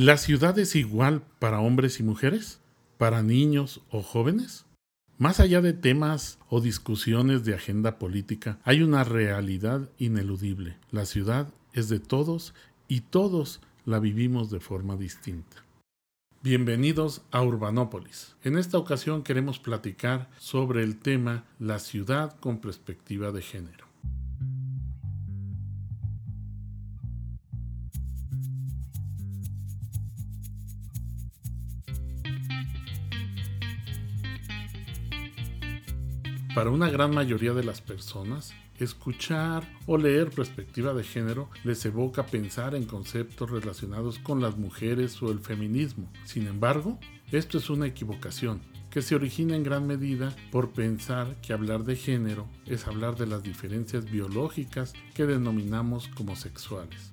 ¿La ciudad es igual para hombres y mujeres? ¿Para niños o jóvenes? Más allá de temas o discusiones de agenda política, hay una realidad ineludible. La ciudad es de todos y todos la vivimos de forma distinta. Bienvenidos a Urbanópolis. En esta ocasión queremos platicar sobre el tema la ciudad con perspectiva de género. Para una gran mayoría de las personas, escuchar o leer perspectiva de género les evoca pensar en conceptos relacionados con las mujeres o el feminismo. Sin embargo, esto es una equivocación que se origina en gran medida por pensar que hablar de género es hablar de las diferencias biológicas que denominamos como sexuales.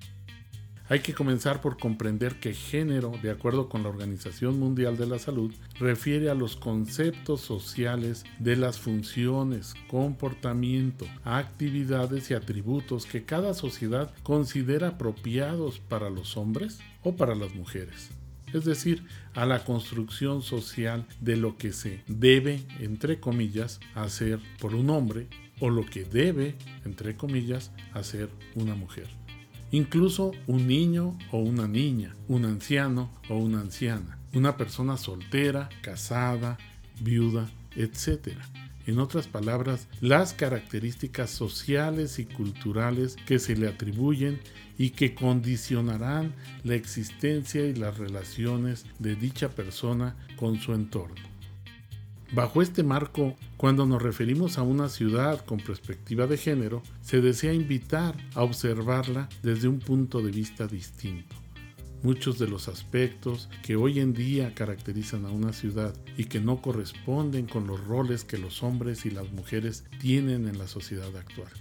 Hay que comenzar por comprender que género, de acuerdo con la Organización Mundial de la Salud, refiere a los conceptos sociales de las funciones, comportamiento, actividades y atributos que cada sociedad considera apropiados para los hombres o para las mujeres. Es decir, a la construcción social de lo que se debe, entre comillas, hacer por un hombre o lo que debe, entre comillas, hacer una mujer incluso un niño o una niña, un anciano o una anciana, una persona soltera, casada, viuda, etc. En otras palabras, las características sociales y culturales que se le atribuyen y que condicionarán la existencia y las relaciones de dicha persona con su entorno. Bajo este marco, cuando nos referimos a una ciudad con perspectiva de género, se desea invitar a observarla desde un punto de vista distinto. Muchos de los aspectos que hoy en día caracterizan a una ciudad y que no corresponden con los roles que los hombres y las mujeres tienen en la sociedad actual.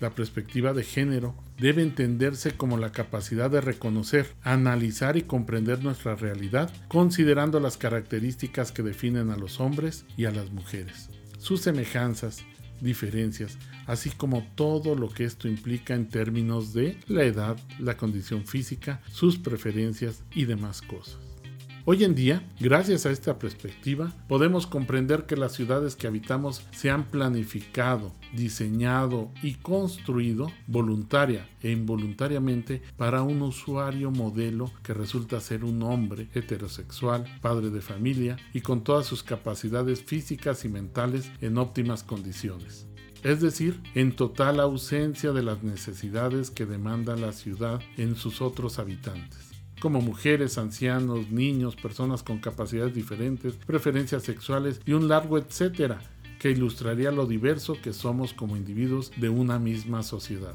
La perspectiva de género debe entenderse como la capacidad de reconocer, analizar y comprender nuestra realidad, considerando las características que definen a los hombres y a las mujeres, sus semejanzas, diferencias, así como todo lo que esto implica en términos de la edad, la condición física, sus preferencias y demás cosas. Hoy en día, gracias a esta perspectiva, podemos comprender que las ciudades que habitamos se han planificado, diseñado y construido voluntaria e involuntariamente para un usuario modelo que resulta ser un hombre heterosexual, padre de familia y con todas sus capacidades físicas y mentales en óptimas condiciones. Es decir, en total ausencia de las necesidades que demanda la ciudad en sus otros habitantes como mujeres, ancianos, niños, personas con capacidades diferentes, preferencias sexuales y un largo etcétera, que ilustraría lo diverso que somos como individuos de una misma sociedad.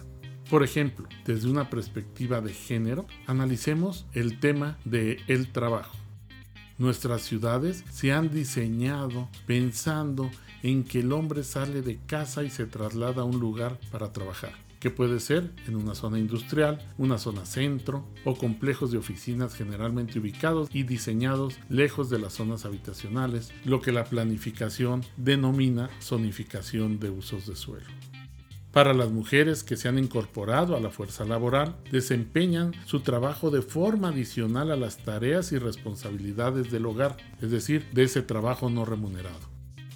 Por ejemplo, desde una perspectiva de género, analicemos el tema de el trabajo. Nuestras ciudades se han diseñado pensando en que el hombre sale de casa y se traslada a un lugar para trabajar que puede ser en una zona industrial, una zona centro o complejos de oficinas generalmente ubicados y diseñados lejos de las zonas habitacionales, lo que la planificación denomina zonificación de usos de suelo. Para las mujeres que se han incorporado a la fuerza laboral, desempeñan su trabajo de forma adicional a las tareas y responsabilidades del hogar, es decir, de ese trabajo no remunerado.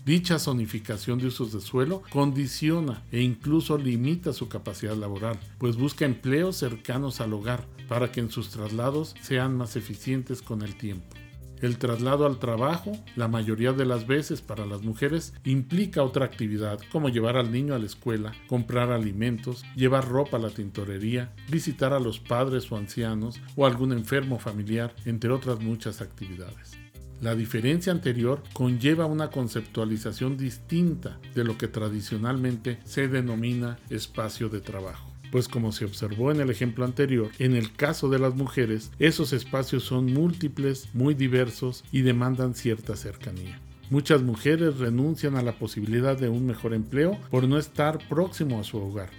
Dicha zonificación de usos de suelo condiciona e incluso limita su capacidad laboral, pues busca empleos cercanos al hogar para que en sus traslados sean más eficientes con el tiempo. El traslado al trabajo, la mayoría de las veces para las mujeres, implica otra actividad como llevar al niño a la escuela, comprar alimentos, llevar ropa a la tintorería, visitar a los padres o ancianos o algún enfermo familiar, entre otras muchas actividades. La diferencia anterior conlleva una conceptualización distinta de lo que tradicionalmente se denomina espacio de trabajo pues como se observó en el ejemplo anterior, en el caso de las mujeres, esos espacios son múltiples, muy diversos y demandan cierta cercanía. Muchas mujeres renuncian a la posibilidad de un mejor empleo por no estar próximo a su hogar.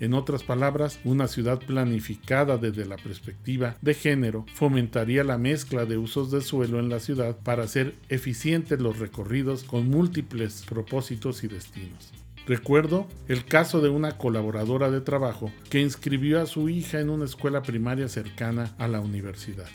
En otras palabras, una ciudad planificada desde la perspectiva de género fomentaría la mezcla de usos de suelo en la ciudad para hacer eficientes los recorridos con múltiples propósitos y destinos. Recuerdo el caso de una colaboradora de trabajo que inscribió a su hija en una escuela primaria cercana a la universidad.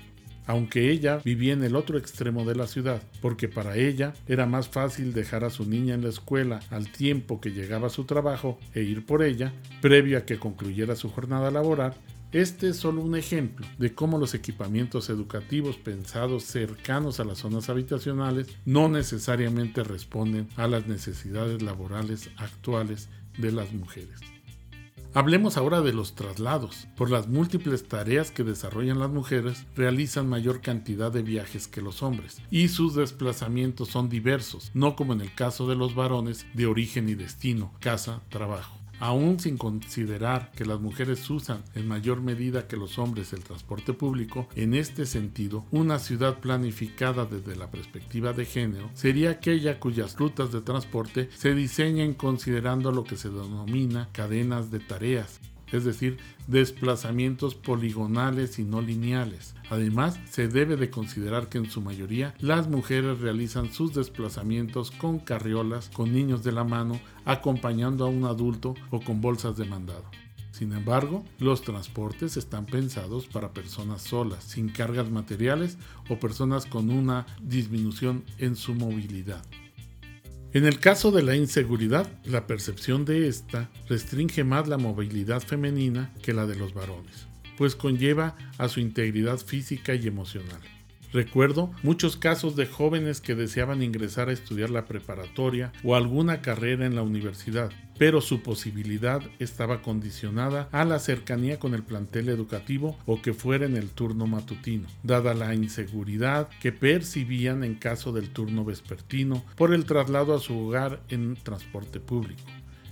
Aunque ella vivía en el otro extremo de la ciudad, porque para ella era más fácil dejar a su niña en la escuela al tiempo que llegaba a su trabajo e ir por ella, previo a que concluyera su jornada laboral, este es solo un ejemplo de cómo los equipamientos educativos pensados cercanos a las zonas habitacionales no necesariamente responden a las necesidades laborales actuales de las mujeres. Hablemos ahora de los traslados. Por las múltiples tareas que desarrollan las mujeres, realizan mayor cantidad de viajes que los hombres, y sus desplazamientos son diversos, no como en el caso de los varones de origen y destino, casa, trabajo. Aún sin considerar que las mujeres usan en mayor medida que los hombres el transporte público, en este sentido, una ciudad planificada desde la perspectiva de género sería aquella cuyas rutas de transporte se diseñen considerando lo que se denomina cadenas de tareas, es decir, desplazamientos poligonales y no lineales. Además, se debe de considerar que en su mayoría las mujeres realizan sus desplazamientos con carriolas, con niños de la mano, acompañando a un adulto o con bolsas de mandado. Sin embargo, los transportes están pensados para personas solas, sin cargas materiales o personas con una disminución en su movilidad. En el caso de la inseguridad, la percepción de esta restringe más la movilidad femenina que la de los varones, pues conlleva a su integridad física y emocional. Recuerdo muchos casos de jóvenes que deseaban ingresar a estudiar la preparatoria o alguna carrera en la universidad, pero su posibilidad estaba condicionada a la cercanía con el plantel educativo o que fuera en el turno matutino, dada la inseguridad que percibían en caso del turno vespertino por el traslado a su hogar en transporte público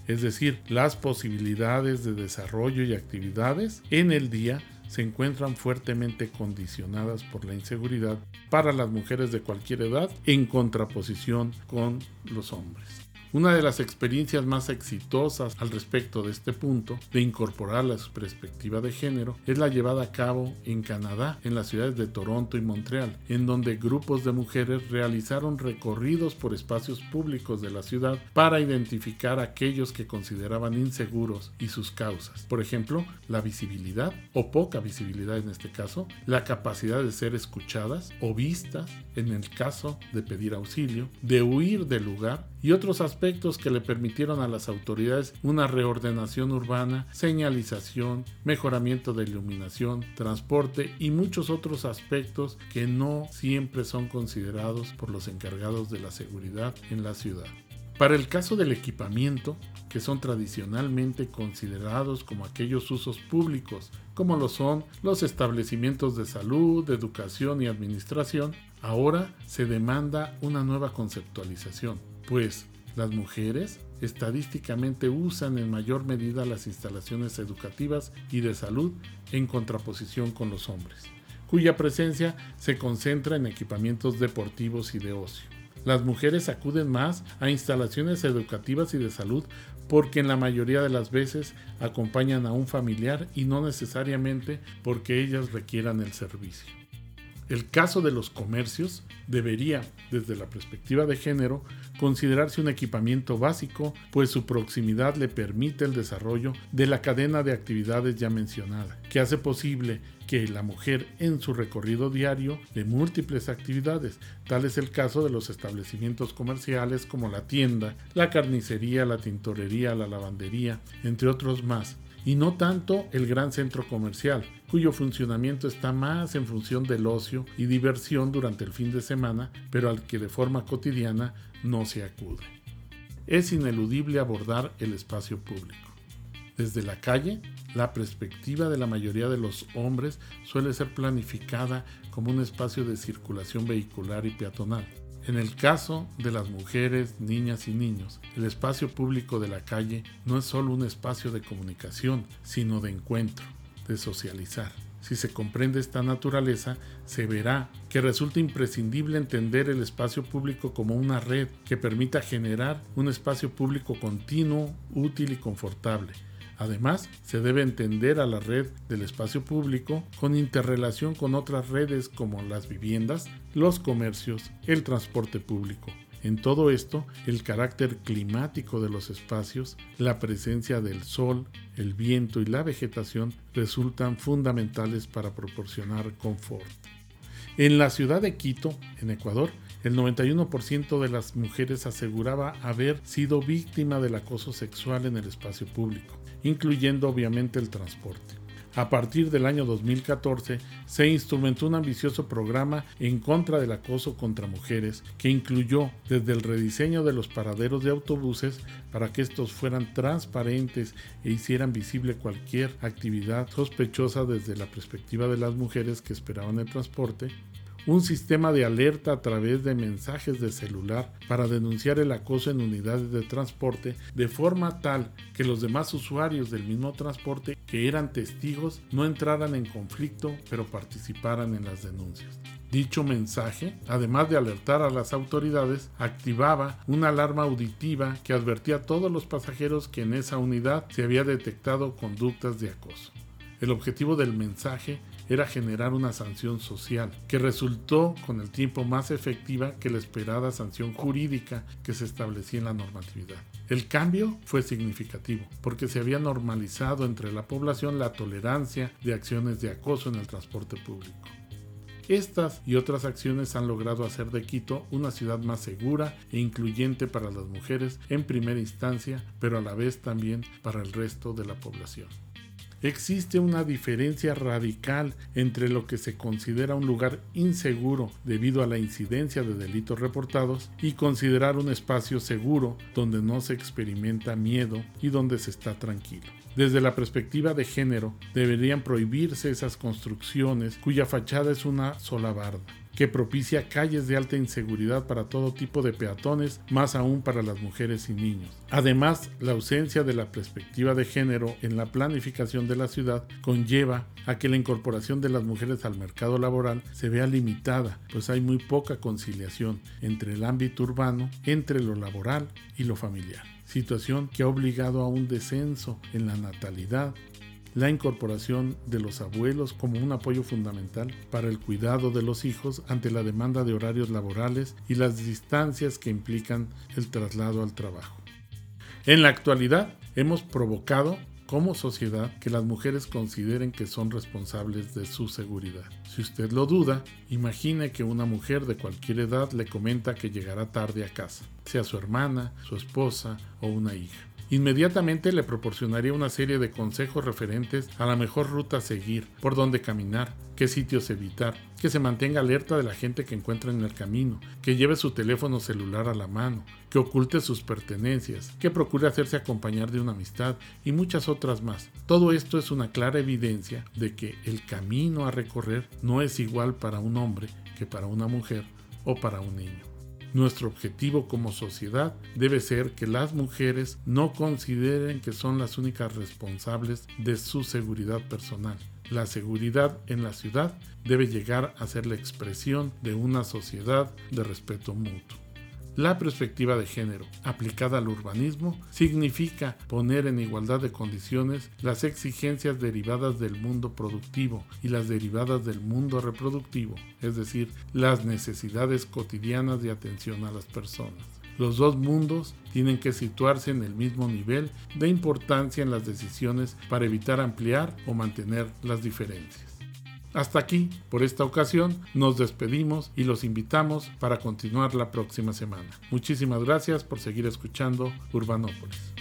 es decir, las posibilidades de desarrollo y actividades en el día se encuentran fuertemente condicionadas por la inseguridad para las mujeres de cualquier edad en contraposición con los hombres. Una de las experiencias más exitosas al respecto de este punto, de incorporar la perspectiva de género, es la llevada a cabo en Canadá, en las ciudades de Toronto y Montreal, en donde grupos de mujeres realizaron recorridos por espacios públicos de la ciudad para identificar aquellos que consideraban inseguros y sus causas. Por ejemplo, la visibilidad, o poca visibilidad en este caso, la capacidad de ser escuchadas o vistas en el caso de pedir auxilio, de huir del lugar y otros aspectos que le permitieron a las autoridades una reordenación urbana, señalización, mejoramiento de iluminación, transporte y muchos otros aspectos que no siempre son considerados por los encargados de la seguridad en la ciudad. Para el caso del equipamiento, que son tradicionalmente considerados como aquellos usos públicos, como lo son los establecimientos de salud, educación y administración, ahora se demanda una nueva conceptualización pues las mujeres estadísticamente usan en mayor medida las instalaciones educativas y de salud en contraposición con los hombres, cuya presencia se concentra en equipamientos deportivos y de ocio. Las mujeres acuden más a instalaciones educativas y de salud porque en la mayoría de las veces acompañan a un familiar y no necesariamente porque ellas requieran el servicio. El caso de los comercios debería, desde la perspectiva de género, considerarse un equipamiento básico, pues su proximidad le permite el desarrollo de la cadena de actividades ya mencionada, que hace posible que la mujer en su recorrido diario de múltiples actividades, tal es el caso de los establecimientos comerciales como la tienda, la carnicería, la tintorería, la lavandería, entre otros más, y no tanto el gran centro comercial, cuyo funcionamiento está más en función del ocio y diversión durante el fin de semana, pero al que de forma cotidiana no se acude. Es ineludible abordar el espacio público. Desde la calle, la perspectiva de la mayoría de los hombres suele ser planificada como un espacio de circulación vehicular y peatonal. En el caso de las mujeres, niñas y niños, el espacio público de la calle no es solo un espacio de comunicación, sino de encuentro, de socializar. Si se comprende esta naturaleza, se verá que resulta imprescindible entender el espacio público como una red que permita generar un espacio público continuo, útil y confortable, Además, se debe entender a la red del espacio público con interrelación con otras redes como las viviendas, los comercios, el transporte público. En todo esto, el carácter climático de los espacios, la presencia del sol, el viento y la vegetación resultan fundamentales para proporcionar confort. En la ciudad de Quito, en Ecuador, el 91% de las mujeres aseguraba haber sido víctima del acoso sexual en el espacio público, incluyendo obviamente el transporte. A partir del año 2014 se instrumentó un ambicioso programa en contra del acoso contra mujeres que incluyó desde el rediseño de los paraderos de autobuses para que estos fueran transparentes e hicieran visible cualquier actividad sospechosa desde la perspectiva de las mujeres que esperaban el transporte, un sistema de alerta a través de mensajes de celular para denunciar el acoso en unidades de transporte de forma tal que los demás usuarios del mismo transporte que eran testigos no entraran en conflicto pero participaran en las denuncias. Dicho mensaje, además de alertar a las autoridades, activaba una alarma auditiva que advertía a todos los pasajeros que en esa unidad se había detectado conductas de acoso. El objetivo del mensaje era generar una sanción social, que resultó con el tiempo más efectiva que la esperada sanción jurídica que se establecía en la normatividad. El cambio fue significativo, porque se había normalizado entre la población la tolerancia de acciones de acoso en el transporte público. Estas y otras acciones han logrado hacer de Quito una ciudad más segura e incluyente para las mujeres en primera instancia, pero a la vez también para el resto de la población. Existe una diferencia radical entre lo que se considera un lugar inseguro debido a la incidencia de delitos reportados y considerar un espacio seguro donde no se experimenta miedo y donde se está tranquilo. Desde la perspectiva de género, deberían prohibirse esas construcciones cuya fachada es una sola barda que propicia calles de alta inseguridad para todo tipo de peatones, más aún para las mujeres y niños. Además, la ausencia de la perspectiva de género en la planificación de la ciudad conlleva a que la incorporación de las mujeres al mercado laboral se vea limitada, pues hay muy poca conciliación entre el ámbito urbano, entre lo laboral y lo familiar situación que ha obligado a un descenso en la natalidad la incorporación de los abuelos como un apoyo fundamental para el cuidado de los hijos ante la demanda de horarios laborales y las distancias que implican el traslado al trabajo. En la actualidad hemos provocado como sociedad que las mujeres consideren que son responsables de su seguridad. Si usted lo duda, imagine que una mujer de cualquier edad le comenta que llegará tarde a casa, sea su hermana, su esposa o una hija. Inmediatamente le proporcionaría una serie de consejos referentes a la mejor ruta a seguir, por dónde caminar, qué sitios evitar, que se mantenga alerta de la gente que encuentra en el camino, que lleve su teléfono celular a la mano, que oculte sus pertenencias, que procure hacerse acompañar de una amistad y muchas otras más. Todo esto es una clara evidencia de que el camino a recorrer no es igual para un hombre que para una mujer o para un niño. Nuestro objetivo como sociedad debe ser que las mujeres no consideren que son las únicas responsables de su seguridad personal. La seguridad en la ciudad debe llegar a ser la expresión de una sociedad de respeto mutuo. La perspectiva de género aplicada al urbanismo significa poner en igualdad de condiciones las exigencias derivadas del mundo productivo y las derivadas del mundo reproductivo, es decir, las necesidades cotidianas de atención a las personas. Los dos mundos tienen que situarse en el mismo nivel de importancia en las decisiones para evitar ampliar o mantener las diferencias. Hasta aquí, por esta ocasión, nos despedimos y los invitamos para continuar la próxima semana. Muchísimas gracias por seguir escuchando Urbanópolis.